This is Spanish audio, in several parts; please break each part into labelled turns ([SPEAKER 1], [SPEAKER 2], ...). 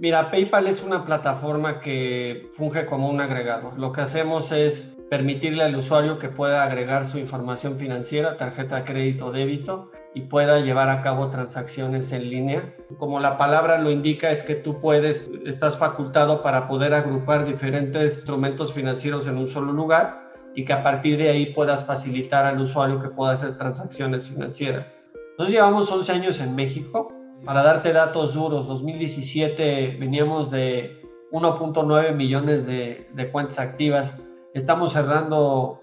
[SPEAKER 1] Mira, PayPal es una plataforma que funge como un agregador. Lo que hacemos es permitirle al usuario que pueda agregar su información financiera, tarjeta de crédito o débito, y pueda llevar a cabo transacciones en línea. Como la palabra lo indica, es que tú puedes, estás facultado para poder agrupar diferentes instrumentos financieros en un solo lugar y que a partir de ahí puedas facilitar al usuario que pueda hacer transacciones financieras. Nosotros llevamos 11 años en México. Para darte datos duros, 2017 veníamos de 1.9 millones de, de cuentas activas. Estamos cerrando,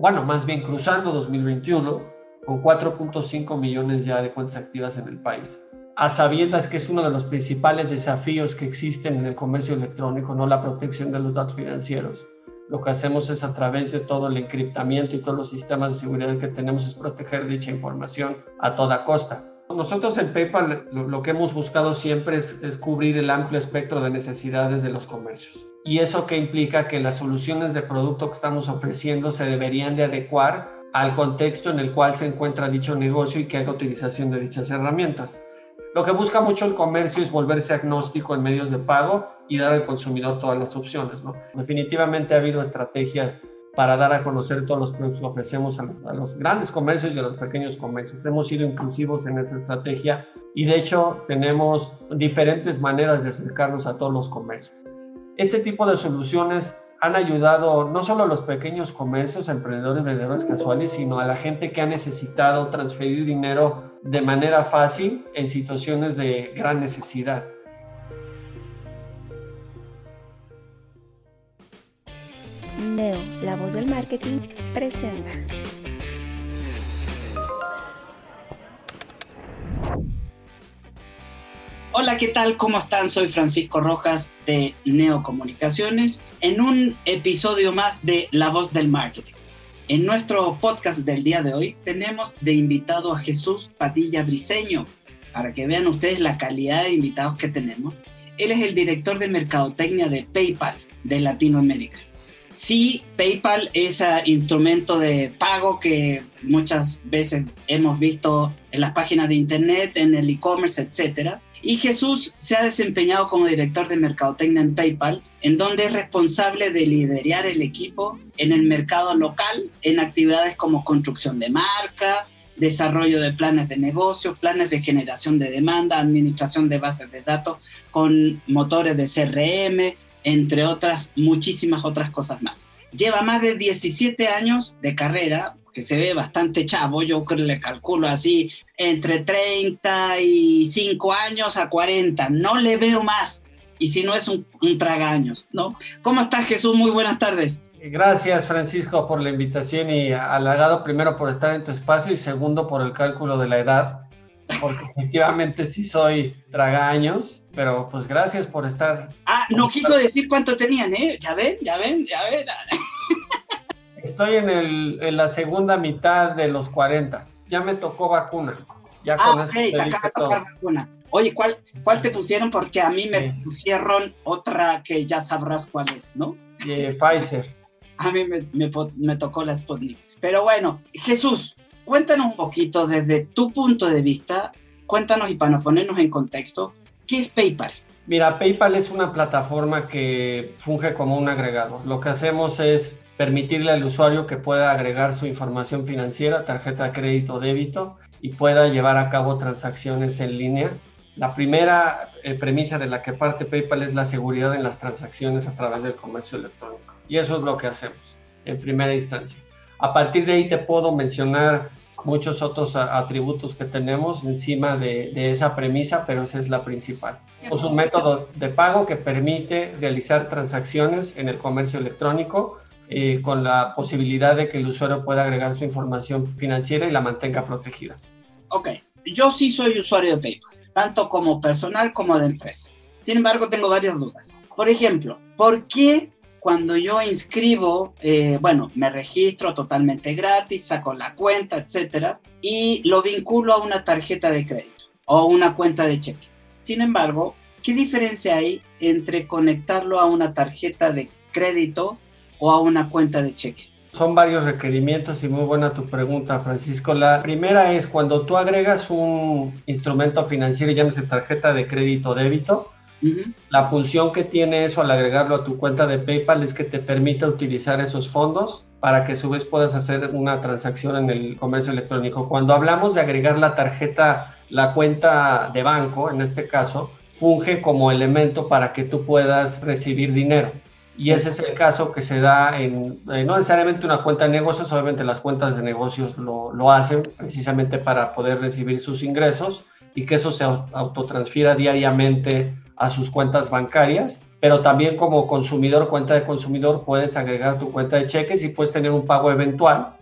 [SPEAKER 1] bueno, más bien cruzando 2021 con 4.5 millones ya de cuentas activas en el país. A sabiendas que es uno de los principales desafíos que existen en el comercio electrónico, no la protección de los datos financieros. Lo que hacemos es a través de todo el encriptamiento y todos los sistemas de seguridad que tenemos es proteger dicha información a toda costa. Nosotros en PayPal lo, que hemos buscado siempre es, es cubrir el amplio espectro de necesidades de los comercios. Y eso que implica que las soluciones de producto que estamos ofreciendo se deberían de adecuar al contexto en el cual se encuentra dicho negocio y que haga utilización de dichas herramientas. Lo que busca mucho el comercio es volverse agnóstico en medios de pago y dar al consumidor todas las opciones. ¿no? Definitivamente ha habido estrategias para dar a conocer todos los productos que ofrecemos a, a, los grandes comercios y a los pequeños comercios. Hemos sido inclusivos en esa estrategia y de hecho tenemos diferentes maneras de acercarnos a todos los comercios. Este tipo de soluciones han ayudado no solo a los pequeños comercios, emprendedores, vendedores casuales, sino a la gente que ha necesitado transferir dinero de manera fácil en situaciones de gran necesidad.
[SPEAKER 2] Neo, la voz del marketing, presenta.
[SPEAKER 3] Hola, ¿qué tal? ¿Cómo están? Soy Francisco Rojas de Neocomunicaciones en un episodio más de La Voz del Marketing. En nuestro podcast del día de hoy tenemos de invitado a Jesús Padilla Briseño, para que vean ustedes la calidad de invitados que tenemos. Él es el director de mercadotecnia de PayPal de Latinoamérica. Sí, PayPal es un instrumento de pago que muchas veces hemos visto en las páginas de internet, en el e-commerce, etcétera. Y Jesús se ha desempeñado como director de mercadotecnia en PayPal, en donde es responsable de liderar el equipo en el mercado local en actividades como construcción de marca, desarrollo de planes de negocio, planes de generación de demanda, administración de bases de datos con motores de CRM, entre otras, muchísimas otras cosas más. Lleva más de 17 años de carrera, que se ve bastante chavo, yo creo le calculo así, entre 35 años a 40, no le veo más, y si no es un, un tragaños, ¿no? ¿Cómo estás Jesús? Muy buenas tardes.
[SPEAKER 1] Gracias Francisco por la invitación y halagado primero por estar en tu espacio y segundo por el cálculo de la edad, porque efectivamente sí soy tragaños, pero pues gracias por estar.
[SPEAKER 3] Ah, no quiso decir cuánto tenían, ¿eh? Ya ven, ya ven, ya ven.
[SPEAKER 1] Estoy en, el, en la segunda mitad de los 40. Ya me tocó vacuna. Ya
[SPEAKER 3] ah,
[SPEAKER 1] con
[SPEAKER 3] ok, te acaba de tocar vacuna. Oye, ¿cuál, ¿cuál te pusieron? Porque a mí me sí. pusieron otra que ya sabrás cuál es, ¿no?
[SPEAKER 1] Eh, Pfizer.
[SPEAKER 3] A mí me, me, me tocó la Sputnik. Pero bueno, Jesús, cuéntanos un poquito desde tu punto de vista, cuéntanos y para ponernos en contexto, ¿qué es PayPal?
[SPEAKER 1] Mira, PayPal es una plataforma que funge como un agregador. Lo que hacemos es permitirle al usuario que pueda agregar su información financiera, tarjeta de crédito débito, y pueda llevar a cabo transacciones en línea. La primera eh, premisa de la que parte PayPal es la seguridad en las transacciones a través del comercio electrónico. Y eso es lo que hacemos en primera instancia. A partir de ahí te puedo mencionar muchos otros atributos que tenemos encima de, de, esa premisa, pero esa es la principal. Es un método de pago que permite realizar transacciones en el comercio electrónico eh, con la posibilidad de que el usuario pueda agregar su información financiera y la mantenga protegida.
[SPEAKER 3] Ok, yo sí soy usuario de PayPal, tanto como personal como de empresa. Sin embargo, tengo varias dudas. Por ejemplo, ¿por qué cuando yo inscribo, eh, bueno, me registro totalmente gratis, saco la cuenta, etcétera, y lo vinculo a una tarjeta de crédito o una cuenta de cheque? Sin embargo, ¿qué diferencia hay entre conectarlo a una tarjeta de crédito o a una cuenta de cheques?
[SPEAKER 1] Son varios requerimientos y muy buena tu pregunta, Francisco. La primera es cuando tú agregas un instrumento financiero, llámese tarjeta de crédito o débito, la función que tiene eso al agregarlo a tu cuenta de PayPal es que te permite utilizar esos fondos para que a su vez puedas hacer una transacción en el comercio electrónico. Cuando hablamos de agregar la tarjeta, la cuenta de banco, en este caso, funge como elemento para que tú puedas recibir dinero. Y ese es el caso que se da en, eh, no necesariamente una cuenta de negocios, obviamente las cuentas de negocios lo, lo hacen precisamente para poder recibir sus ingresos y que eso se autotransfiera diariamente a sus cuentas bancarias, pero también como consumidor, cuenta de consumidor, puedes agregar tu cuenta de cheques y puedes tener un pago eventual.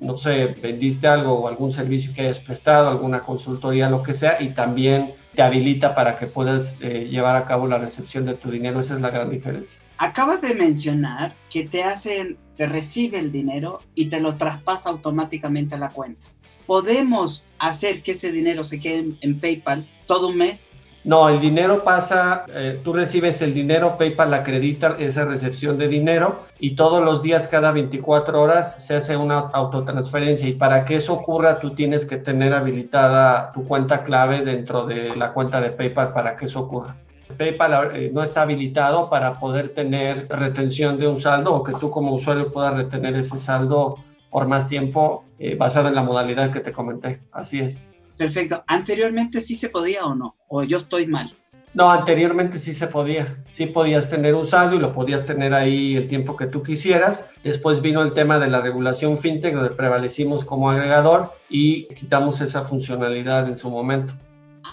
[SPEAKER 1] No sé, vendiste algo o algún servicio que hayas prestado, alguna consultoría, lo que sea, y también te habilita para que puedas eh, llevar a cabo la recepción de tu dinero. Esa es la gran diferencia.
[SPEAKER 3] Acabas de mencionar que te hacen, te recibe el dinero y te lo traspasa automáticamente a la cuenta. ¿Podemos hacer que ese dinero se quede en PayPal todo un mes
[SPEAKER 1] no, el dinero pasa, eh, tú recibes el dinero, PayPal acredita esa recepción de dinero y todos los días, cada 24 horas, se hace una autotransferencia y para que eso ocurra tú tienes que tener habilitada tu cuenta clave dentro de la cuenta de PayPal para que eso ocurra. PayPal eh, no está habilitado para poder tener retención de un saldo o que tú como usuario puedas retener ese saldo por más tiempo eh, basado en la modalidad que te comenté. Así es.
[SPEAKER 3] Perfecto. ¿Anteriormente sí se podía o no? ¿O yo estoy mal?
[SPEAKER 1] No, anteriormente sí se podía. Sí podías tener un saldo y lo podías tener ahí el tiempo que tú quisieras. Después vino el tema de la regulación fintech, donde prevalecimos como agregador y quitamos esa funcionalidad en su momento.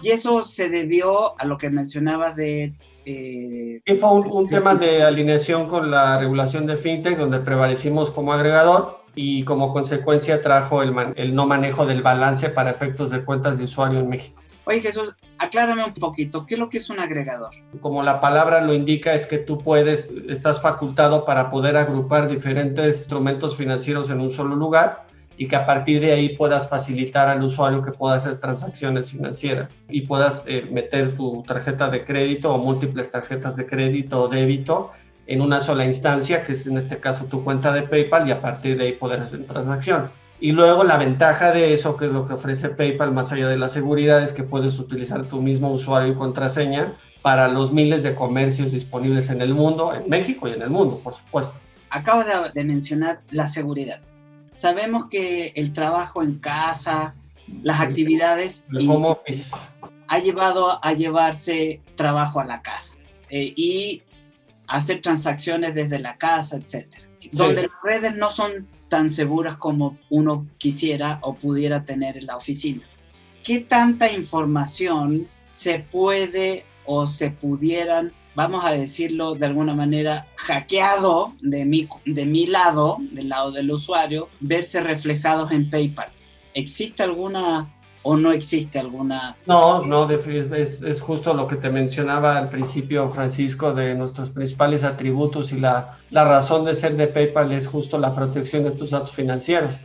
[SPEAKER 3] Y eso se debió a lo que mencionabas de...
[SPEAKER 1] Eh, fue un, un tema de alineación con la regulación de fintech, donde prevalecimos como agregador y como consecuencia trajo el, el no manejo del balance para efectos de cuentas de usuario en México.
[SPEAKER 3] Oye Jesús, aclárame un poquito, ¿qué es lo que es un agregador?
[SPEAKER 1] Como la palabra lo indica, es que tú puedes, estás facultado para poder agrupar diferentes instrumentos financieros en un solo lugar y que a partir de ahí puedas facilitar al usuario que pueda hacer transacciones financieras y puedas eh, meter tu tarjeta de crédito o múltiples tarjetas de crédito o débito en una sola instancia, que es en este caso tu cuenta de PayPal, y a partir de ahí poder hacer transacciones. Y luego la ventaja de eso, que es lo que ofrece PayPal más allá de la seguridad, es que puedes utilizar tu mismo usuario y contraseña para los miles de comercios disponibles en el mundo, en México y en el mundo, por supuesto.
[SPEAKER 3] Acabo de, mencionar la seguridad. Sabemos que el trabajo en casa, las actividades...
[SPEAKER 1] El home office.
[SPEAKER 3] Ha llevado a llevarse trabajo a la casa. Eh, y hacer transacciones desde la casa, etcétera. Donde las redes no son tan seguras como uno quisiera o pudiera tener en la oficina. ¿Qué tanta información se puede o se pudieran, vamos a decirlo de alguna manera, hackeado de mi, de mi lado, del lado del usuario, verse reflejados en PayPal? ¿Existe alguna o no existe alguna...
[SPEAKER 1] No, no, es, es, justo lo que te mencionaba al principio, Francisco, de nuestros principales atributos y la, la razón de ser de PayPal es justo la protección de tus datos financieros.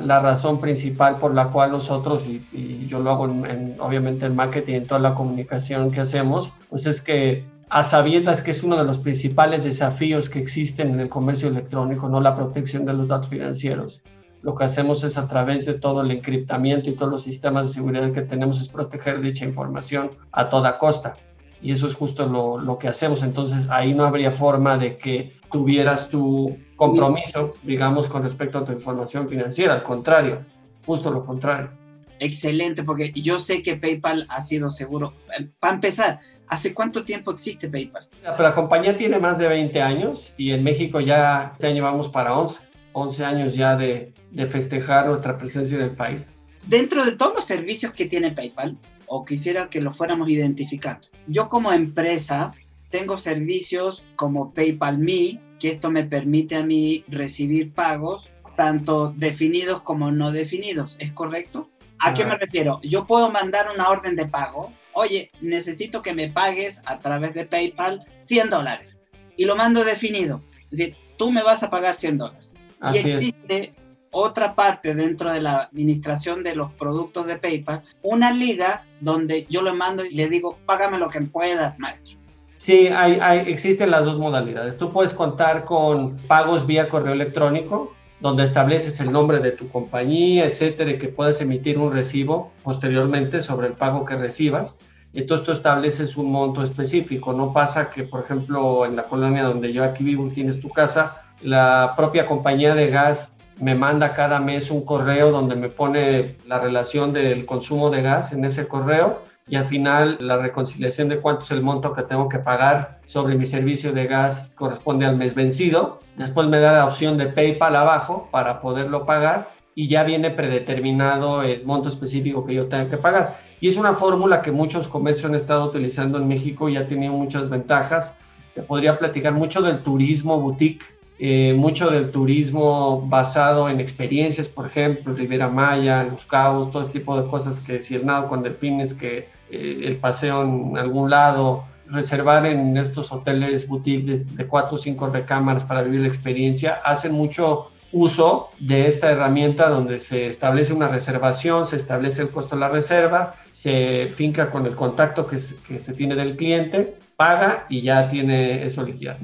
[SPEAKER 1] La razón principal por la cual nosotros, y, yo lo hago en, obviamente en marketing, en toda la comunicación que hacemos, pues es que a sabiendas que es uno de los principales desafíos que existen en el comercio electrónico, no la protección de los datos financieros lo que hacemos es a través de todo el encriptamiento y todos los sistemas de seguridad que tenemos es proteger dicha información a toda costa. Y eso es justo lo, lo que hacemos. Entonces ahí no habría forma de que tuvieras tu compromiso, digamos, con respecto a tu información financiera. Al contrario, justo lo contrario.
[SPEAKER 3] Excelente, porque yo sé que PayPal ha sido seguro. Para empezar, ¿hace cuánto tiempo existe PayPal?
[SPEAKER 1] La, compañía tiene más de 20 años y en México ya, ya llevamos para 11. 11 años ya de, de festejar nuestra presencia en el país.
[SPEAKER 3] Dentro de todos los servicios que tiene PayPal, o quisiera que lo fuéramos identificando, yo como empresa tengo servicios como PayPal Me, que esto me permite a mí recibir pagos tanto definidos como no definidos, ¿es correcto? ¿A qué me refiero? Yo puedo mandar una orden de pago. Oye, necesito que me pagues a través de PayPal 100 dólares. Y lo mando definido. Es decir, tú me vas a pagar 100 dólares. Y existe otra parte dentro de la administración de los productos de PayPal, una liga donde yo le mando y le digo, págame lo que puedas, maestro.
[SPEAKER 1] Sí, hay, existen las dos modalidades. Tú puedes contar con pagos vía correo electrónico, donde estableces el nombre de tu compañía, etcétera, y que puedes emitir un recibo posteriormente sobre el pago que recibas. Entonces tú estableces un monto específico. No pasa que, por ejemplo, en la colonia donde yo aquí vivo, tienes tu casa, la propia compañía de gas me manda cada mes un correo donde me pone la relación del consumo de gas en ese correo y al final la reconciliación de cuánto es el monto que tengo que pagar sobre mi servicio de gas corresponde al mes vencido. Después me da la opción de PayPal abajo para poderlo pagar y ya viene predeterminado el monto específico que yo tengo que pagar. Y es una fórmula que muchos comercios han estado utilizando en México y ha tenido muchas ventajas. Te podría platicar mucho del turismo boutique eh, mucho del turismo basado en experiencias, por ejemplo, Rivera Maya, Los Cabos, todo este tipo de cosas que si el nado con delfines, que eh, el paseo en algún lado, reservar en estos hoteles boutiques de, cuatro o cinco recámaras para vivir la experiencia, hacen mucho uso de esta herramienta donde se establece una reservación, se establece el costo de la reserva, se finca con el contacto que que se tiene del cliente, paga y ya tiene eso liquidado.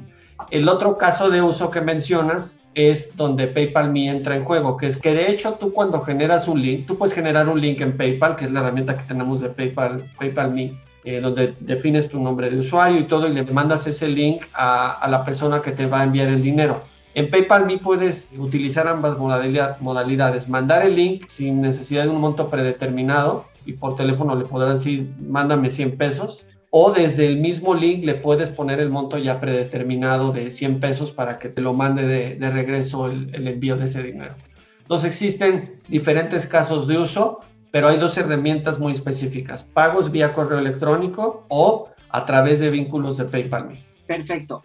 [SPEAKER 1] El otro caso de uso que mencionas es donde PayPal Me entra en juego, que es que de hecho tú cuando generas un link, tú puedes generar un link en PayPal, que es la herramienta que tenemos de PayPal, PayPal Me, eh, donde defines tu nombre de usuario y todo y le mandas ese link a, la persona que te va a enviar el dinero. En PayPal Me puedes utilizar ambas modalidades, mandar el link sin necesidad de un monto predeterminado y por teléfono le podrás decir, mándame 100 pesos o desde el mismo link le puedes poner el monto ya predeterminado de 100 pesos para que te lo mande de, regreso el, envío de ese dinero. Entonces existen diferentes casos de uso, pero hay dos herramientas muy específicas, pagos vía correo electrónico o a través de vínculos de PayPal.
[SPEAKER 3] Perfecto.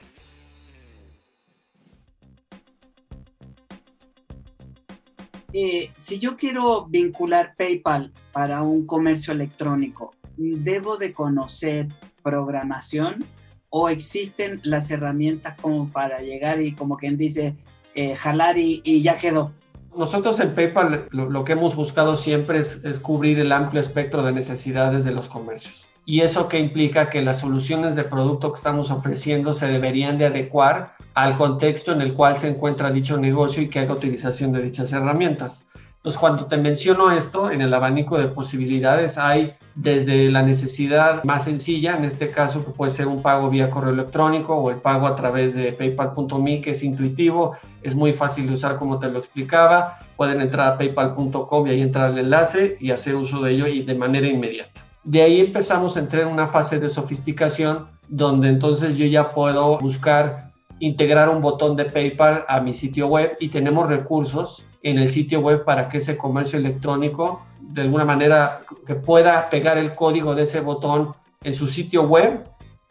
[SPEAKER 3] Eh, si yo quiero vincular PayPal para un comercio electrónico, debo de conocer programación o existen las herramientas como para llegar y como quien dice, eh, jalar y, ya quedó?
[SPEAKER 1] Nosotros en PayPal lo, que hemos buscado siempre es, es, cubrir el amplio espectro de necesidades de los comercios. Y eso que implica que las soluciones de producto que estamos ofreciendo se deberían de adecuar al contexto en el cual se encuentra dicho negocio y que haga utilización de dichas herramientas. Entonces, cuando te menciono esto, en el abanico de posibilidades hay desde la necesidad más sencilla, en este caso que puede ser un pago vía correo electrónico o el pago a través de paypal.me, que es intuitivo, es muy fácil de usar como te lo explicaba. Pueden entrar a paypal.com y ahí entrar el enlace y hacer uso de ello y de manera inmediata. De ahí empezamos a entrar en una fase de sofisticación donde entonces yo ya puedo buscar integrar un botón de PayPal a mi sitio web y tenemos recursos en el sitio web para que ese comercio electrónico de alguna manera que pueda pegar el código de ese botón en su sitio web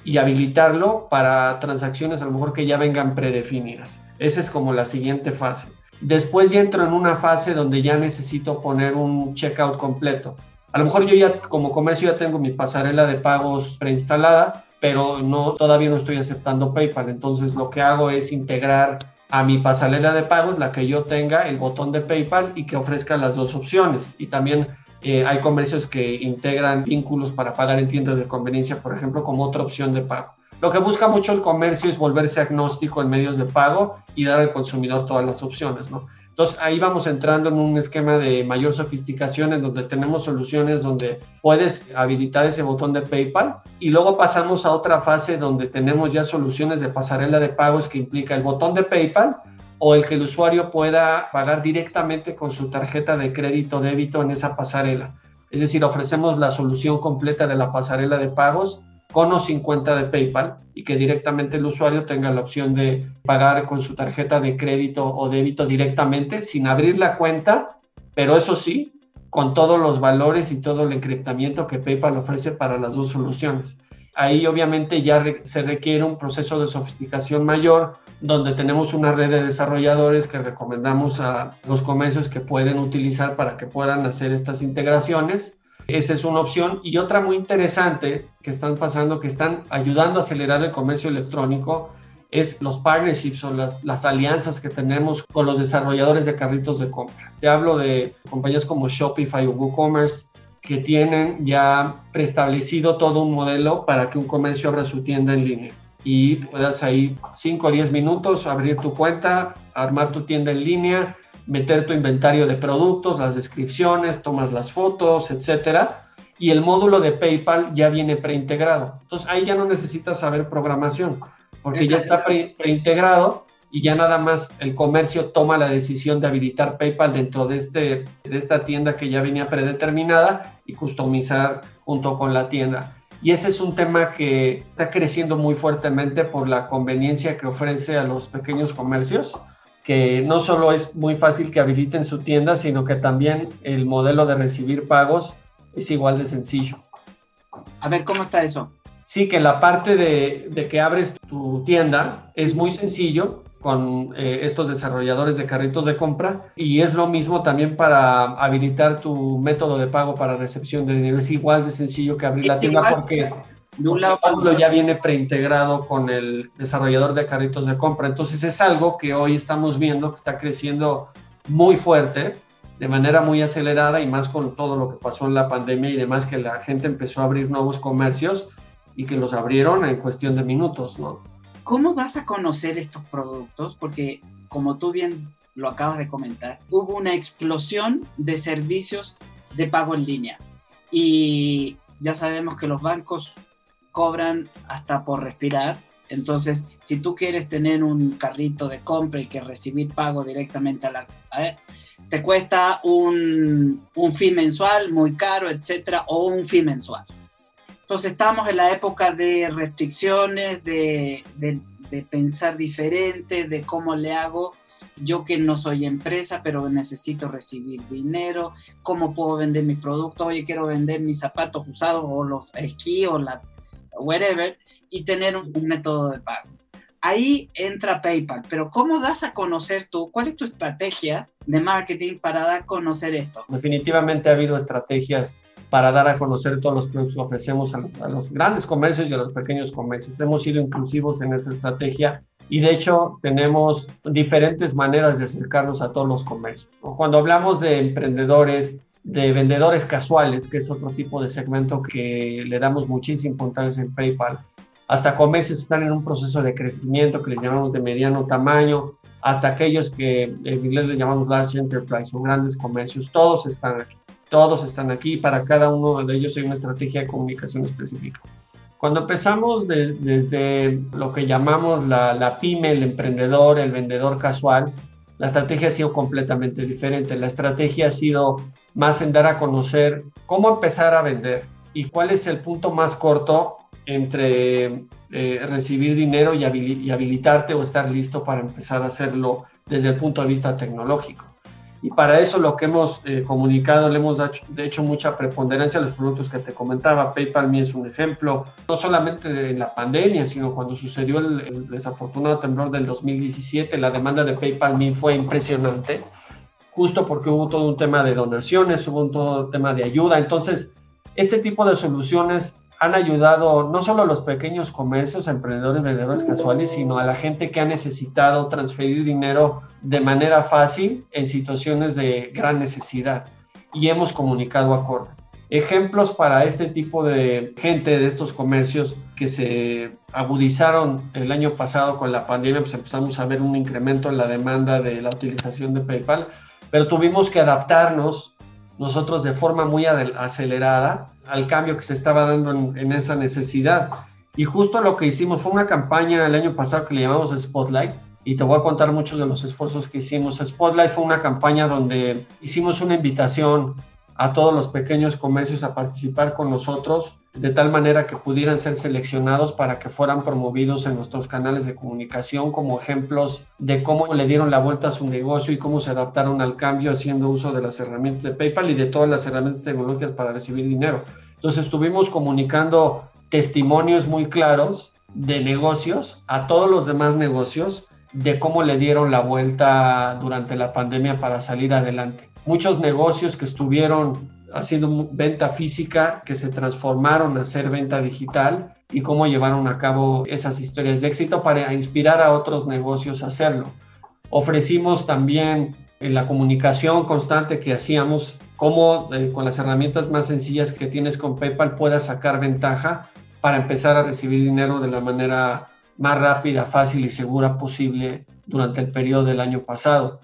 [SPEAKER 1] y habilitarlo para transacciones a lo mejor que ya vengan predefinidas. Esa es como la siguiente fase. Después ya entro en una fase donde ya necesito poner un checkout completo. A lo mejor yo ya como comercio ya tengo mi pasarela de pagos preinstalada, pero no todavía no estoy aceptando PayPal. Entonces lo que hago es integrar a mi pasarela de pagos, la que yo tenga el botón de PayPal y que ofrezca las dos opciones. Y también eh, hay comercios que integran vínculos para pagar en tiendas de conveniencia, por ejemplo, como otra opción de pago. Lo que busca mucho el comercio es volverse agnóstico en medios de pago y dar al consumidor todas las opciones, ¿no? Entonces ahí vamos entrando en un esquema de mayor sofisticación en donde tenemos soluciones donde puedes habilitar ese botón de PayPal y luego pasamos a otra fase donde tenemos ya soluciones de pasarela de pagos que implica el botón de PayPal o el que el usuario pueda pagar directamente con su tarjeta de crédito débito en esa pasarela. Es decir, ofrecemos la solución completa de la pasarela de pagos con o sin cuenta de PayPal y que directamente el usuario tenga la opción de pagar con su tarjeta de crédito o débito directamente sin abrir la cuenta, pero eso sí, con todos los valores y todo el encriptamiento que PayPal ofrece para las dos soluciones. ahí obviamente ya se requiere un proceso de sofisticación mayor, donde tenemos una red de desarrolladores que recomendamos a los comercios que pueden utilizar para que puedan hacer estas integraciones. Esa es una opción. Y otra muy interesante que están pasando, que están ayudando a acelerar el comercio electrónico, es los partnerships o las, las alianzas que tenemos con los desarrolladores de carritos de compra. Te hablo de compañías como Shopify o WooCommerce, que tienen ya preestablecido todo un modelo para que un comercio abra su tienda en línea y puedas ahí 5 o 10 minutos abrir tu cuenta, armar tu tienda en línea, meter tu inventario de productos, las descripciones, tomas las fotos, etcétera. Y el módulo de PayPal ya viene preintegrado. Entonces ahí ya no necesitas saber programación, porque ya está preintegrado y ya nada más el comercio toma la decisión de habilitar PayPal dentro de, este, de esta tienda que ya venía predeterminada y customizar junto con la tienda. Y ese es un tema que está creciendo muy fuertemente por la conveniencia que ofrece a los pequeños comercios, que no solo es muy fácil que habiliten su tienda, sino que también el modelo de recibir pagos es igual de sencillo.
[SPEAKER 3] A ver, ¿cómo está eso?
[SPEAKER 1] Sí, que la parte de, de que abres tu tienda es muy sencillo con eh, estos desarrolladores de carritos de compra y es lo mismo también para habilitar tu método de pago para recepción de dinero. Es igual de sencillo que abrir la tienda porque de un lado ya viene preintegrado con el desarrollador de carritos de compra. Entonces es algo que hoy estamos viendo que está creciendo muy fuerte, de manera muy acelerada y más con todo lo que pasó en la pandemia y demás que la gente empezó a abrir nuevos comercios y que los abrieron en cuestión de minutos, ¿no?
[SPEAKER 3] ¿Cómo das a conocer estos productos? Porque, como tú bien lo acabas de comentar, hubo una explosión de servicios de pago en línea. Y ya sabemos que los bancos cobran hasta por respirar. Entonces, si tú quieres tener un carrito de compra y que recibir pago directamente a la... te cuesta un, un fee mensual muy caro, etcétera, o un fee mensual. Entonces estamos en la época de restricciones, de, pensar diferente, de cómo le hago yo que no soy empresa, pero necesito recibir dinero, cómo puedo vender mis productos, oye, quiero vender mis zapatos usados o los esquí o la whatever, y tener un, método de pago. Ahí entra PayPal, pero ¿cómo das a conocer tú? ¿Cuál es tu estrategia de marketing para dar a conocer esto?
[SPEAKER 1] Definitivamente ha habido estrategias para dar a conocer todos los productos que ofrecemos a, los grandes comercios y a los pequeños comercios. Hemos sido inclusivos en esa estrategia y de hecho tenemos diferentes maneras de acercarnos a todos los comercios. Cuando hablamos de emprendedores, de vendedores casuales, que es otro tipo de segmento que le damos muchísima importancia en PayPal, hasta comercios que están en un proceso de crecimiento que les llamamos de mediano tamaño, hasta aquellos que en inglés les llamamos large enterprise o grandes comercios, todos están aquí. Todos están aquí, para cada uno de ellos hay una estrategia de comunicación específica. Cuando empezamos desde lo que llamamos la, la pyme, el emprendedor, el vendedor casual, la estrategia ha sido completamente diferente. La estrategia ha sido más en dar a conocer cómo empezar a vender y cuál es el punto más corto entre eh, recibir dinero y, habilitarte o estar listo para empezar a hacerlo desde el punto de vista tecnológico. Y para eso lo que hemos eh, comunicado, le hemos de hecho mucha preponderancia a los productos que te comentaba. PayPal Me es un ejemplo, no solamente en la pandemia, sino cuando sucedió el, desafortunado temblor del 2017, la demanda de PayPal Me fue impresionante, justo porque hubo todo un tema de donaciones, hubo un todo un tema de ayuda. Entonces, este tipo de soluciones han ayudado no solo a los pequeños comercios, emprendedores, vendedores casuales, sino a la gente que ha necesitado transferir dinero de manera fácil en situaciones de gran necesidad. Y hemos comunicado acorde. Ejemplos para este tipo de gente de estos comercios que se agudizaron el año pasado con la pandemia, pues empezamos a ver un incremento en la demanda de la utilización de PayPal, pero tuvimos que adaptarnos nosotros de forma muy acelerada al cambio que se estaba dando en, esa necesidad. Y justo lo que hicimos fue una campaña el año pasado que le llamamos Spotlight, y te voy a contar muchos de los esfuerzos que hicimos. Spotlight fue una campaña donde hicimos una invitación a todos los pequeños comercios a participar con nosotros de tal manera que pudieran ser seleccionados para que fueran promovidos en nuestros canales de comunicación como ejemplos de cómo le dieron la vuelta a su negocio y cómo se adaptaron al cambio haciendo uso de las herramientas de PayPal y de todas las herramientas tecnológicas para recibir dinero. Entonces estuvimos comunicando testimonios muy claros de negocios a todos los demás negocios de cómo le dieron la vuelta durante la pandemia para salir adelante. Muchos negocios que estuvieron haciendo venta física que se transformaron a ser venta digital y cómo llevaron a cabo esas historias de éxito para inspirar a otros negocios a hacerlo. Ofrecimos también en la comunicación constante que hacíamos, cómo eh, con las herramientas más sencillas que tienes con PayPal puedas sacar ventaja para empezar a recibir dinero de la manera más rápida, fácil y segura posible durante el periodo del año pasado.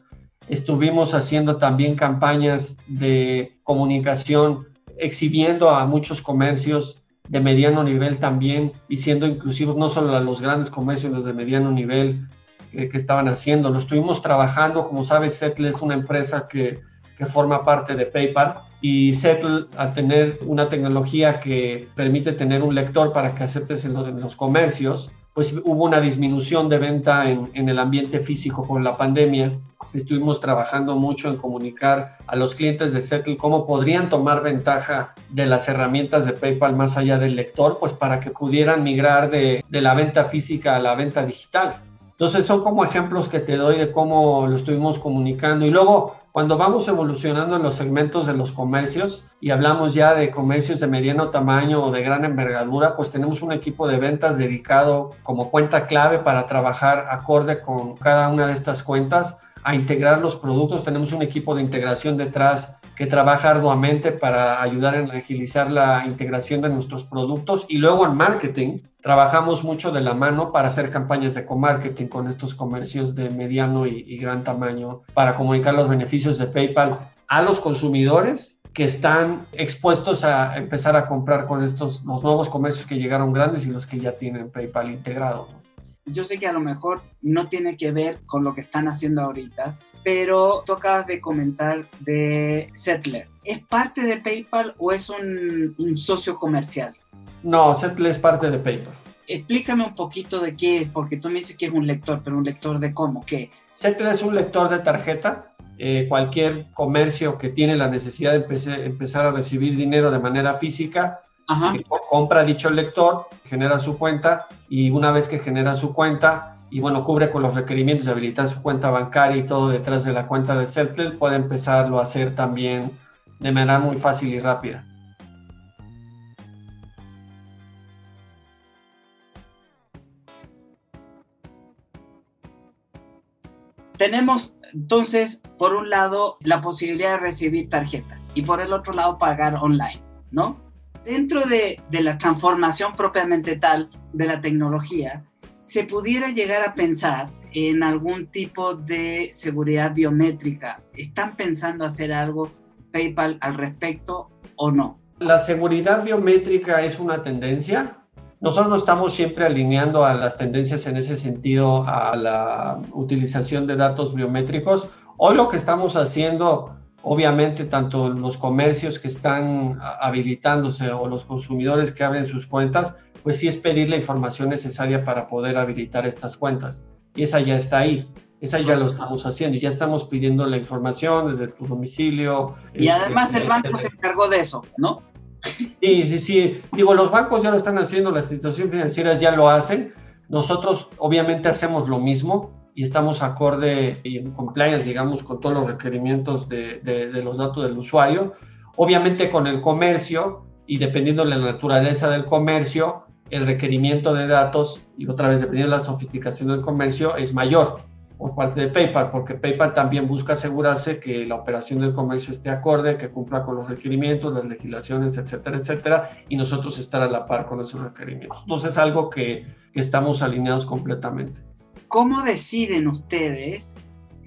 [SPEAKER 1] Estuvimos haciendo también campañas de comunicación, exhibiendo a muchos comercios de mediano nivel también y siendo inclusivos no solo a los grandes comercios, los de mediano nivel que, estaban haciendo. Lo estuvimos trabajando, como sabes, Settle es una empresa que, que forma parte de PayPal y Settle al tener una tecnología que permite tener un lector para que aceptes en los comercios, pues hubo una disminución de venta en, en, el ambiente físico con la pandemia. Estuvimos trabajando mucho en comunicar a los clientes de Settle cómo podrían tomar ventaja de las herramientas de PayPal más allá del lector, pues para que pudieran migrar de, de la venta física a la venta digital. Entonces son como ejemplos que te doy de cómo lo estuvimos comunicando. Y luego cuando vamos evolucionando en los segmentos de los comercios y hablamos ya de comercios de mediano tamaño o de gran envergadura, pues tenemos un equipo de ventas dedicado como cuenta clave para trabajar acorde con cada una de estas cuentas a integrar los productos. Tenemos un equipo de integración detrás que trabaja arduamente para ayudar en agilizar la integración de nuestros productos. Y luego en marketing, trabajamos mucho de la mano para hacer campañas de co-marketing con estos comercios de mediano y, gran tamaño para comunicar los beneficios de PayPal a los consumidores que están expuestos a empezar a comprar con estos los nuevos comercios que llegaron grandes y los que ya tienen PayPal integrado.
[SPEAKER 3] Yo sé que a lo mejor no tiene que ver con lo que están haciendo ahorita, pero tú acabas de comentar de Settler. ¿Es parte de PayPal o es un, socio comercial?
[SPEAKER 1] No, Settler es parte de PayPal.
[SPEAKER 3] Explícame un poquito de qué es, porque tú me dices que es un lector, pero un lector de cómo, qué.
[SPEAKER 1] Settler es un lector de tarjeta. Eh, cualquier comercio que tiene la necesidad de empezar a recibir dinero de manera física, compra dicho lector, genera su cuenta y una vez que genera su cuenta, y bueno, cubre con los requerimientos de habilitar su cuenta bancaria y todo detrás de la cuenta de Settle, puede empezarlo a hacer también de manera muy fácil y rápida.
[SPEAKER 3] Tenemos entonces, por un lado, la posibilidad de recibir tarjetas y por el otro lado, pagar online, ¿no? Dentro de, de la transformación propiamente tal de la tecnología, se pudiera llegar a pensar en algún tipo de seguridad biométrica. ¿Están pensando hacer algo PayPal al respecto o no?
[SPEAKER 1] La seguridad biométrica es una tendencia. Nosotros estamos siempre alineando a las tendencias en ese sentido a la utilización de datos biométricos. Hoy lo que estamos haciendo, obviamente, tanto los comercios que están habilitándose o los consumidores que abren sus cuentas, pues sí es pedir la información necesaria para poder habilitar estas cuentas. Y esa ya está ahí. Esa ya lo estamos haciendo. Ya estamos pidiendo la información desde tu domicilio.
[SPEAKER 3] Y además el banco se encargó de eso, ¿no?
[SPEAKER 1] Sí, sí, sí. Digo, los bancos ya lo están haciendo, las instituciones financieras ya lo hacen. Nosotros obviamente hacemos lo mismo y estamos acorde y en compliance, digamos, con todos los requerimientos de, de los datos del usuario. Obviamente con el comercio y dependiendo de la naturaleza del comercio, el requerimiento de datos, y otra vez dependiendo de la sofisticación del comercio, es mayor por parte de PayPal, porque PayPal también busca asegurarse que la operación del comercio esté acorde, que cumpla con los requerimientos, las legislaciones, etcétera, etcétera, y nosotros estar a la par con esos requerimientos. Entonces es algo que, estamos alineados completamente.
[SPEAKER 3] ¿Cómo deciden ustedes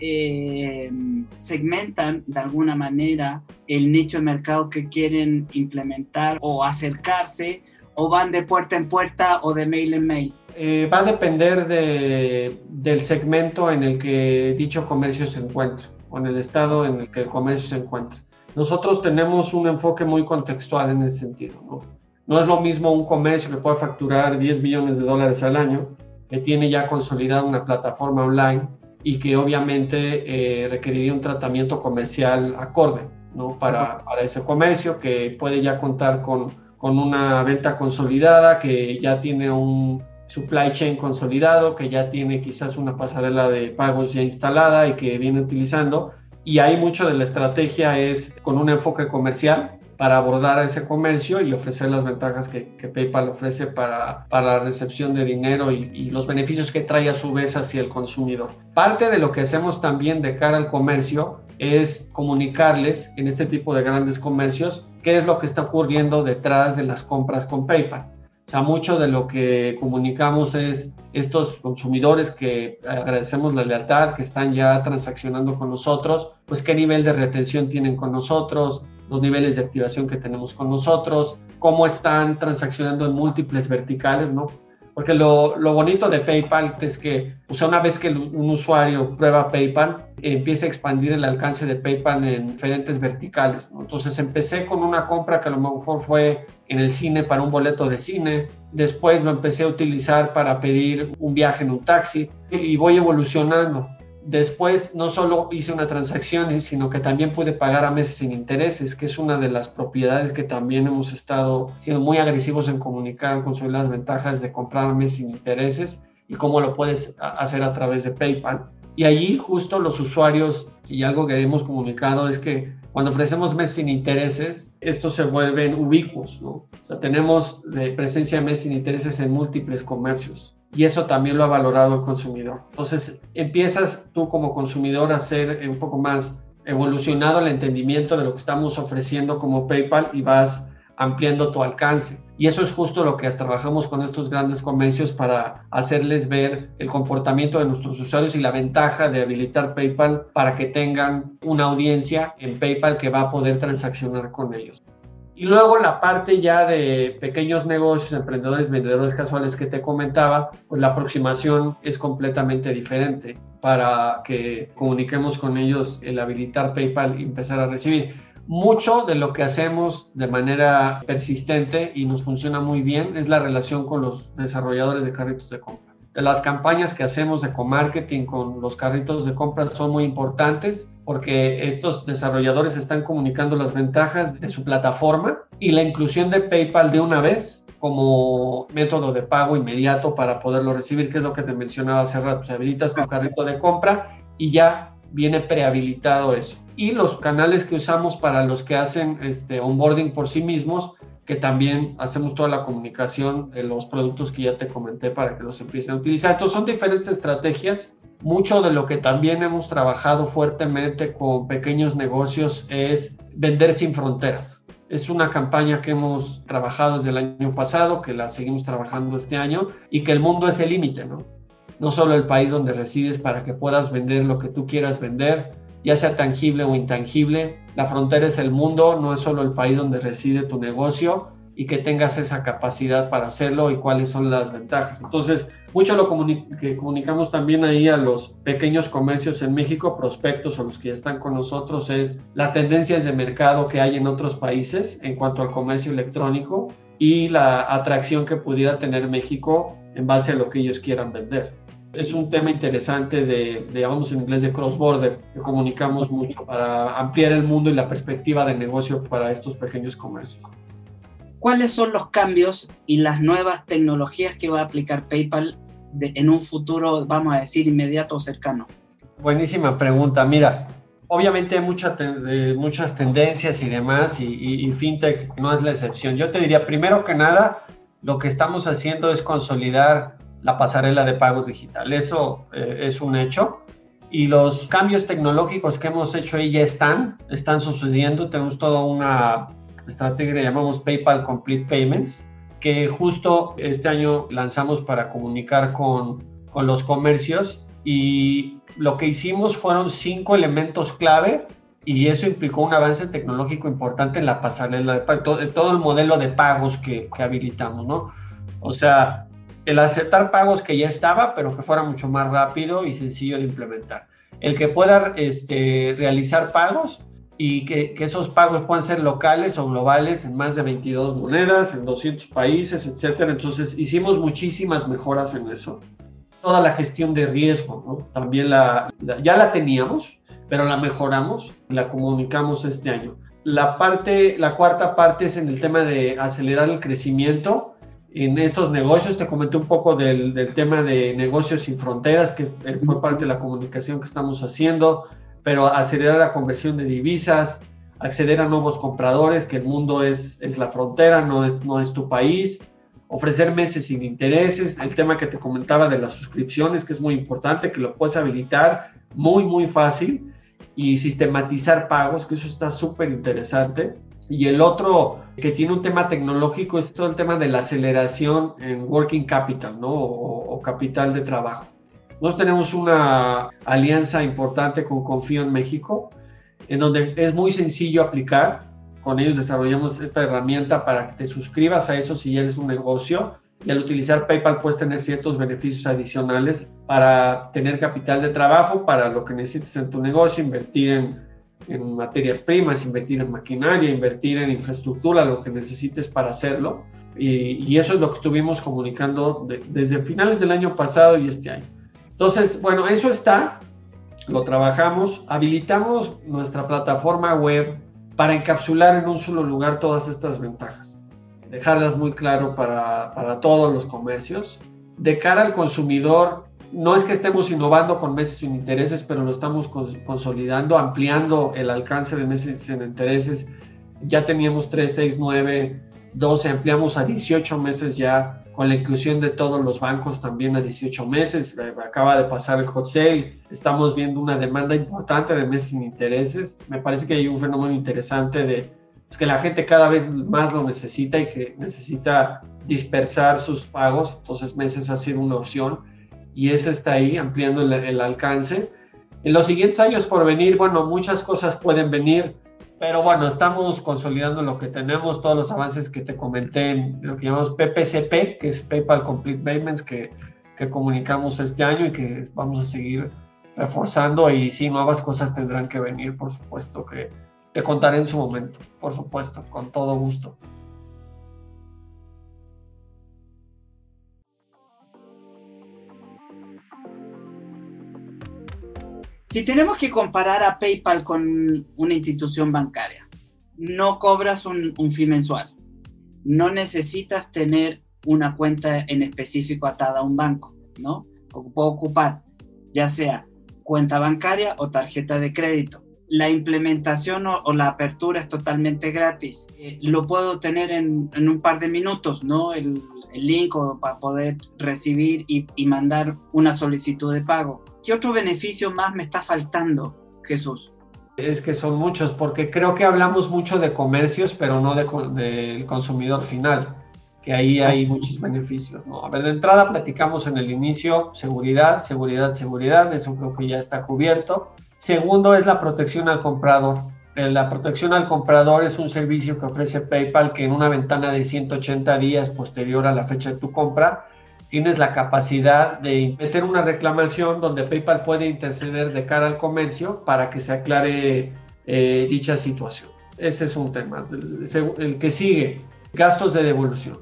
[SPEAKER 3] eh, segmentan de alguna manera el nicho de mercado que quieren implementar o acercarse o van de puerta en puerta o de mail en mail?
[SPEAKER 1] Eh, va a depender de, del segmento en el que dicho comercio se encuentra o en el estado en el que el comercio se encuentra. Nosotros tenemos un enfoque muy contextual en ese sentido. ¿no? no es lo mismo un comercio que puede facturar 10 millones de dólares al año, que tiene ya consolidada una plataforma online y que obviamente eh, requeriría un tratamiento comercial acorde ¿no? para, para ese comercio que puede ya contar con con una venta consolidada, que ya tiene un supply chain consolidado, que ya tiene quizás una pasarela de pagos ya instalada y que viene utilizando. Y ahí mucho de la estrategia es con un enfoque comercial para abordar ese comercio y ofrecer las ventajas que, PayPal ofrece para, para, la recepción de dinero y, y, los beneficios que trae a su vez hacia el consumidor. Parte de lo que hacemos también de cara al comercio es comunicarles en este tipo de grandes comercios qué es lo que está ocurriendo detrás de las compras con PayPal. O sea, mucho de lo que comunicamos es estos consumidores que agradecemos la lealtad, que están ya transaccionando con nosotros, pues qué nivel de retención tienen con nosotros, los niveles de activación que tenemos con nosotros, cómo están transaccionando en múltiples verticales, ¿no? Porque lo, lo bonito de PayPal es que, o sea, una vez que un usuario prueba PayPal, empieza a expandir el alcance de PayPal en diferentes verticales. ¿no? Entonces empecé con una compra que a lo mejor fue en el cine para un boleto de cine, después lo empecé a utilizar para pedir un viaje en un taxi y voy evolucionando. Después no solo hice una transacción, sino que también pude pagar a meses sin intereses, que es una de las propiedades que también hemos estado siendo muy agresivos en comunicar con las ventajas de comprar a meses sin intereses y cómo lo puedes hacer a través de PayPal. Y allí justo los usuarios, y algo que hemos comunicado es que cuando ofrecemos meses sin intereses, estos se vuelven ubicuos, ¿no? O sea, tenemos de presencia de meses sin intereses en múltiples comercios y eso también lo ha valorado el consumidor. Entonces empiezas tú como consumidor a ser un poco más evolucionado el entendimiento de lo que estamos ofreciendo como PayPal y vas ampliando tu alcance. Y eso es justo lo que trabajamos con estos grandes comercios para hacerles ver el comportamiento de nuestros usuarios y la ventaja de habilitar PayPal para que tengan una audiencia en PayPal que va a poder transaccionar con ellos. Y luego la parte ya de pequeños negocios, emprendedores, vendedores casuales que te comentaba, pues la aproximación es completamente diferente para que comuniquemos con ellos el habilitar PayPal y empezar a recibir. Mucho de lo que hacemos de manera persistente y nos funciona muy bien es la relación con los desarrolladores de carritos de compra las campañas que hacemos de co-marketing con los carritos de compras son muy importantes porque estos desarrolladores están comunicando las ventajas de su plataforma y la inclusión de PayPal de una vez como método de pago inmediato para poderlo recibir, que es lo que te mencionaba hace rato. Se habilitas tu carrito de compra y ya viene prehabilitado eso. Y los canales que usamos para los que hacen este onboarding por sí mismos que también hacemos toda la comunicación de los productos que ya te comenté para que los empiecen a utilizar. Entonces son diferentes estrategias. Mucho de lo que también hemos trabajado fuertemente con pequeños negocios es vender sin fronteras. Es una campaña que hemos trabajado desde el año pasado, que la seguimos trabajando este año y que el mundo es el límite, ¿no? No solo el país donde resides para que puedas vender lo que tú quieras vender, ya sea tangible o intangible. La frontera es el mundo, no es solo el país donde reside tu negocio y que tengas esa capacidad para hacerlo y cuáles son las ventajas. Entonces, mucho lo que comunicamos también ahí a los pequeños comercios en México, prospectos o los que ya están con nosotros, es las tendencias de mercado que hay en otros países en cuanto al comercio electrónico y la atracción que pudiera tener México en base a lo que ellos quieran vender. Es un tema interesante de, digamos en inglés, de cross-border, que comunicamos mucho para ampliar el mundo y la perspectiva de negocio para estos pequeños comercios.
[SPEAKER 3] ¿Cuáles son los cambios y las nuevas tecnologías que va a aplicar PayPal en un futuro, vamos a decir, inmediato o cercano?
[SPEAKER 1] Buenísima pregunta. Mira, obviamente hay muchas tendencias y demás, y, y, FinTech no es la excepción. Yo te diría, primero que nada, lo que estamos haciendo es consolidar la pasarela de pagos digital. Eso eh, es un hecho. Y los cambios tecnológicos que hemos hecho ahí ya están, están sucediendo. Tenemos toda una estrategia que llamamos PayPal Complete Payments, que justo este año lanzamos para comunicar con, con los comercios. Y lo que hicimos fueron cinco elementos clave y eso implicó un avance tecnológico importante en la pasarela de todo el modelo de pagos que, que habilitamos, ¿no? O sea, el aceptar pagos que ya estaba, pero que fuera mucho más rápido y sencillo de implementar. El que pueda este, realizar pagos y que, que, esos pagos puedan ser locales o globales en más de 22 monedas, en 200 países, etcétera. Entonces hicimos muchísimas mejoras en eso. Toda la gestión de riesgo, ¿no? También la, ya la teníamos, pero la mejoramos y la comunicamos este año. La parte, la cuarta parte es en el tema de acelerar el crecimiento en estos negocios. Te comenté un poco del, del tema de negocios sin fronteras, que fue parte de la comunicación que estamos haciendo, pero acelerar la conversión de divisas, acceder a nuevos compradores, que el mundo es, es la frontera, no es, no es tu país, ofrecer meses sin intereses, el tema que te comentaba de las suscripciones, que es muy importante, que lo puedes habilitar muy, muy fácil y sistematizar pagos, que eso está súper interesante. Y el otro que tiene un tema tecnológico es todo el tema de la aceleración en working capital, ¿no? O, o capital de trabajo. Nosotros tenemos una alianza importante con Confío en México, en donde es muy sencillo aplicar. Con ellos desarrollamos esta herramienta para que te suscribas a eso si eres un negocio. Y al utilizar PayPal puedes tener ciertos beneficios adicionales para tener capital de trabajo, para lo que necesites en tu negocio, invertir en, en materias primas, invertir en maquinaria, invertir en infraestructura, lo que necesites para hacerlo. Y, y eso es lo que estuvimos comunicando de, desde finales del año pasado y este año. Entonces, bueno, eso está lo trabajamos, habilitamos nuestra plataforma web para encapsular en un solo lugar todas estas ventajas, dejarlas muy claro para, para todos los comercios. De cara al consumidor, no es que estemos innovando con meses sin intereses, pero lo estamos consolidando, ampliando el alcance de meses sin intereses. Ya teníamos 3, 6, 9, 12, ampliamos a 18 meses ya con la inclusión de todos los bancos también a 18 meses. Eh, acaba de pasar el hot sale, estamos viendo una demanda importante de meses sin intereses. Me parece que hay un fenómeno interesante de pues, que la gente cada vez más lo necesita y que necesita dispersar sus pagos, entonces meses ha sido una opción y ese está ahí ampliando el, el alcance. En los siguientes años por venir, bueno, muchas cosas pueden venir pero bueno, estamos consolidando lo que tenemos, todos los avances que te comenté en lo que llamamos PPCP, que es PayPal Complete Payments, que, que comunicamos este año y que vamos a seguir reforzando. Y sí, nuevas cosas tendrán que venir, por supuesto, que te contaré en su momento, por supuesto, con todo gusto.
[SPEAKER 3] Si tenemos que comparar a PayPal con una institución bancaria, no cobras un, un fee mensual, no necesitas tener una cuenta en específico atada a un banco, ¿no? puedo ocupar ya sea cuenta bancaria o tarjeta de crédito. La implementación o, la apertura es totalmente gratis. Eh, lo puedo tener en, en, un par de minutos, ¿no? El, el link para poder recibir y, y, mandar una solicitud de pago. ¿Qué otro beneficio más me está faltando, Jesús?
[SPEAKER 1] Es que son muchos, porque creo que hablamos mucho de comercios, pero no del de, consumidor final, que ahí hay muchos beneficios. ¿no? A ver, de entrada platicamos en el inicio seguridad, seguridad, seguridad, eso creo que ya está cubierto. Segundo es la protección al comprador la protección al comprador es un servicio que ofrece PayPal que en una ventana de 180 días posterior a la fecha de tu compra tienes la capacidad de meter una reclamación donde PayPal puede interceder de cara al comercio para que se aclare eh, dicha situación. Ese es un tema. El, el que sigue, gastos de devolución.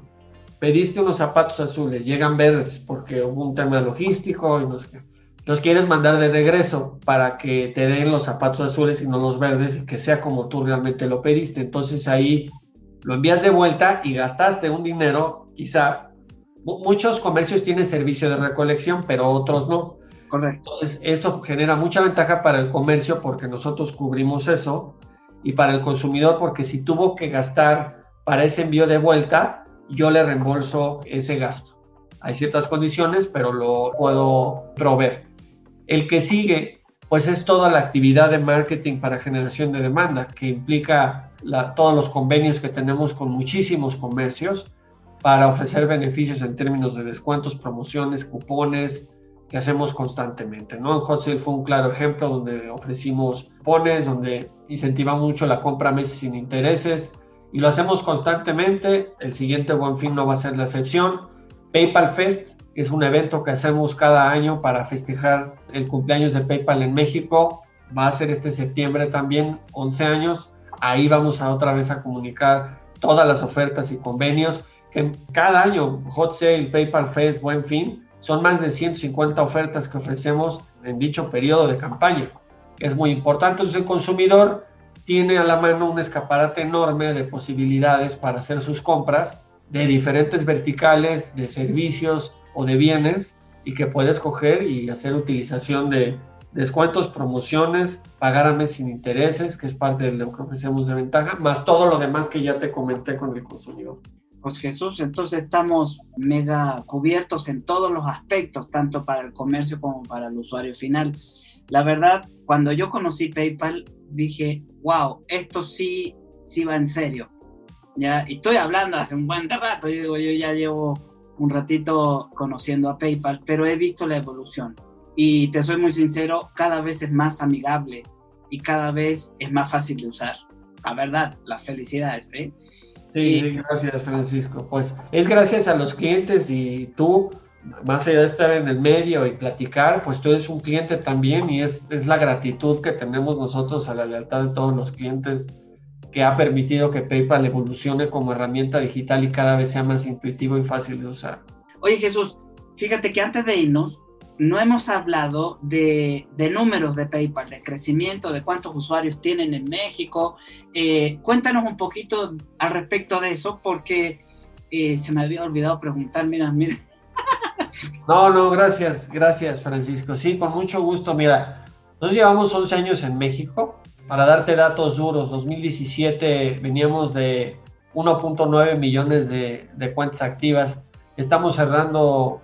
[SPEAKER 1] Pediste unos zapatos azules, llegan verdes porque hubo un tema logístico y no sé qué los quieres mandar de regreso para que te den los zapatos azules y no los verdes y que sea como tú realmente lo pediste. Entonces ahí lo envías de vuelta y gastaste un dinero, quizá. Muchos comercios tienen servicio de recolección, pero otros no.
[SPEAKER 3] Correcto.
[SPEAKER 1] Entonces esto genera mucha ventaja para el comercio porque nosotros cubrimos eso y para el consumidor porque si tuvo que gastar para ese envío de vuelta, yo le reembolso ese gasto. Hay ciertas condiciones, pero lo puedo proveer. El que sigue, pues es toda la actividad de marketing para generación de demanda, que implica todos los convenios que tenemos con muchísimos comercios para ofrecer beneficios en términos de descuentos, promociones, cupones, que hacemos constantemente. ¿no? En Hot Sale fue un claro ejemplo donde ofrecimos cupones, donde incentivamos mucho la compra a meses sin intereses y lo hacemos constantemente. El siguiente Buen Fin no va a ser la excepción. PayPal Fest es un evento que hacemos cada año para festejar el cumpleaños de PayPal en México. Va a ser este septiembre también, 11 años. Ahí vamos a otra vez a comunicar todas las ofertas y convenios que cada año, Hot Sale, PayPal Fest, Buen Fin, son más de 150 ofertas que ofrecemos en dicho periodo de campaña. Es muy importante. Entonces el consumidor tiene a la mano un escaparate enorme de posibilidades para hacer sus compras de diferentes verticales, de servicios o de bienes y que puede escoger y hacer utilización de descuentos, promociones, pagar a mes sin intereses, que es parte de lo que ofrecemos de ventaja, más todo lo demás que ya te comenté con el consumidor.
[SPEAKER 3] Pues Jesús, entonces estamos mega cubiertos en todos los aspectos, tanto para el comercio como para el usuario final. La verdad, cuando yo conocí PayPal, dije, wow, esto sí, sí va en serio. Ya, y estoy hablando hace un buen rato, yo digo, yo ya llevo un ratito conociendo a PayPal, pero he visto la evolución. Y te soy muy sincero, cada vez es más amigable y cada vez es más fácil de usar. La verdad, las felicidades. ¿eh?
[SPEAKER 1] Sí, gracias Francisco. Pues es gracias a los clientes y tú, más allá de estar en el medio y platicar, pues tú eres un cliente también y es, es la gratitud que tenemos nosotros a la lealtad de todos los clientes que ha permitido que PayPal evolucione como herramienta digital y cada vez sea más intuitivo y fácil de usar.
[SPEAKER 3] Oye Jesús, fíjate que antes de irnos, no hemos hablado de, números de PayPal, de crecimiento, de cuántos usuarios tienen en México. Eh, cuéntanos un poquito al respecto de eso, porque eh, se me había olvidado preguntar, mira, mira.
[SPEAKER 1] No, no, gracias, gracias Francisco. Sí, con mucho gusto. Mira, nos llevamos 11 años en México. Para darte datos duros, 2017 veníamos de 1.9 millones de, de cuentas activas. Estamos cerrando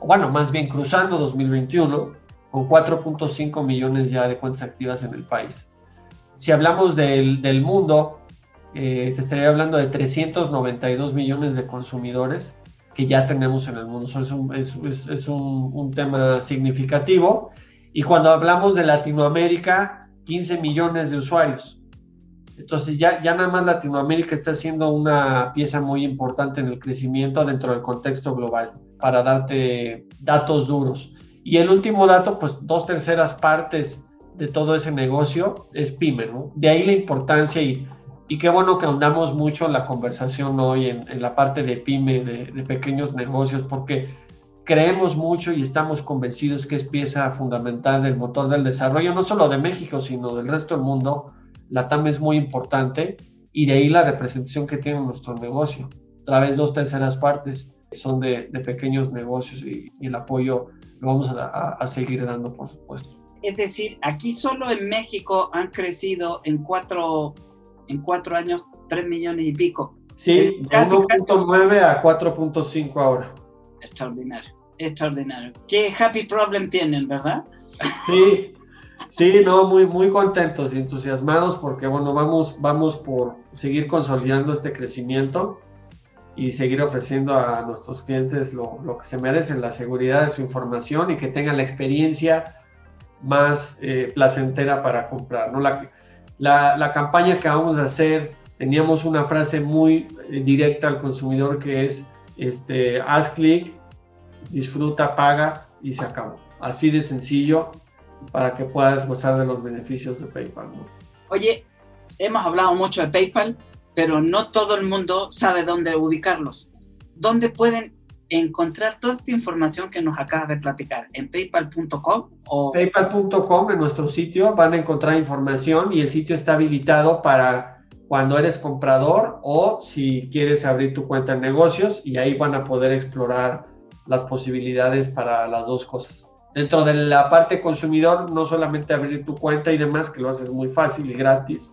[SPEAKER 1] bueno, más bien cruzando 2021 con 4.5 millones ya de cuentas activas en el país. Si hablamos del, del mundo, eh, te estaría hablando de 392 millones de consumidores que ya tenemos en el mundo. Eso es, un, es, es un, un, tema significativo. Y cuando hablamos de Latinoamérica, 15 millones de usuarios. Entonces ya, ya nada más Latinoamérica está siendo una pieza muy importante en el crecimiento dentro del contexto global para darte datos duros. Y el último dato, pues dos terceras partes de todo ese negocio es pyme, ¿no? De ahí la importancia y, y qué bueno que andamos mucho la conversación hoy en, en la parte de pyme, de, de, pequeños negocios, porque creemos mucho y estamos convencidos que es pieza fundamental del motor del desarrollo, no solo de México, sino del resto del mundo. La TAM es muy importante y de ahí la representación que tiene nuestro negocio, a través de dos terceras partes son de, de pequeños negocios y, y, el apoyo lo vamos a, a, a, seguir dando, por supuesto.
[SPEAKER 3] Es decir, aquí solo en México han crecido en cuatro, en cuatro años 3 millones y pico.
[SPEAKER 1] Sí, de 1.9 a 4.5 ahora.
[SPEAKER 3] Extraordinario, extraordinario. Qué happy problem tienen, ¿verdad?
[SPEAKER 1] Sí, sí, no, muy, muy contentos y entusiasmados porque, bueno, vamos, vamos por seguir consolidando este crecimiento y seguir ofreciendo a nuestros clientes lo, lo, que se merecen, la seguridad de su información y que tengan la experiencia más eh, placentera para comprar. ¿no? La, la, la, campaña que vamos a hacer, teníamos una frase muy eh, directa al consumidor que es, este, haz clic, disfruta, paga y se acabó. Así de sencillo para que puedas gozar de los beneficios de PayPal.
[SPEAKER 3] Oye, hemos hablado mucho de PayPal, pero no todo el mundo sabe dónde ubicarlos. ¿Dónde pueden encontrar toda esta información que nos acabas de platicar? ¿En paypal.com? O...
[SPEAKER 1] Paypal.com, en nuestro sitio, van a encontrar información y el sitio está habilitado para cuando eres comprador o si quieres abrir tu cuenta en negocios y ahí van a poder explorar las posibilidades para las dos cosas. Dentro de la parte consumidor, no solamente abrir tu cuenta y demás, que lo haces muy fácil y gratis,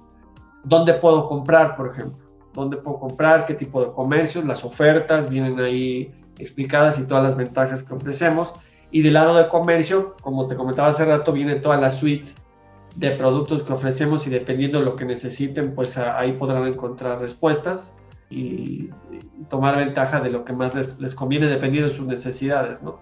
[SPEAKER 1] dónde puedo comprar, por ejemplo, dónde puedo comprar, qué tipo de comercios, las ofertas vienen ahí explicadas y todas las ventajas que ofrecemos. Y del lado de comercio, como te comentaba hace rato, viene toda la suite de productos que ofrecemos y dependiendo de lo que necesiten, pues ahí podrán encontrar respuestas y, tomar ventaja de lo que más les, les conviene dependiendo de sus necesidades, ¿no?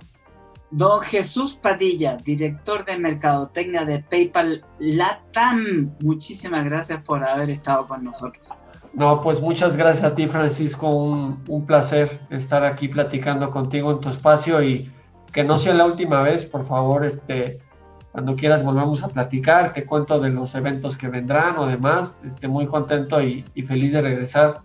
[SPEAKER 3] Don Jesús Padilla, director de Mercadotecnia de PayPal Latam. Muchísimas gracias por haber estado con nosotros.
[SPEAKER 1] No, pues muchas gracias a ti, Francisco. Un, un, placer estar aquí platicando contigo en tu espacio y que no sea la última vez, por favor, este, cuando quieras volvemos a platicar, te cuento de los eventos que vendrán o demás. Este, muy contento y, y feliz de regresar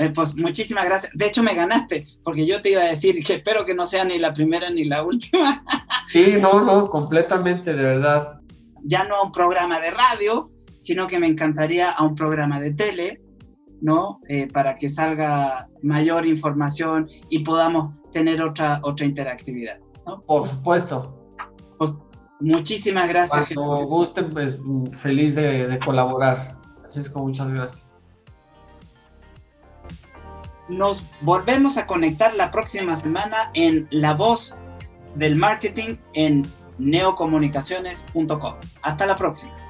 [SPEAKER 3] eh, pues muchísimas gracias. De hecho, me ganaste, porque yo te iba a decir que espero que no sea ni la primera ni la última.
[SPEAKER 1] Sí, no, no, completamente, de verdad.
[SPEAKER 3] Ya no un programa de radio, sino que me encantaría a un programa de tele, ¿no? Eh, para que salga mayor información y podamos tener otra, otra interactividad. ¿no?
[SPEAKER 1] Por supuesto.
[SPEAKER 3] Pues, muchísimas gracias.
[SPEAKER 1] Cuando guste, pues feliz de, de colaborar. Así es, con muchas gracias.
[SPEAKER 3] Nos volvemos a conectar la próxima semana en La Voz del Marketing en neocomunicaciones.com. Hasta la próxima.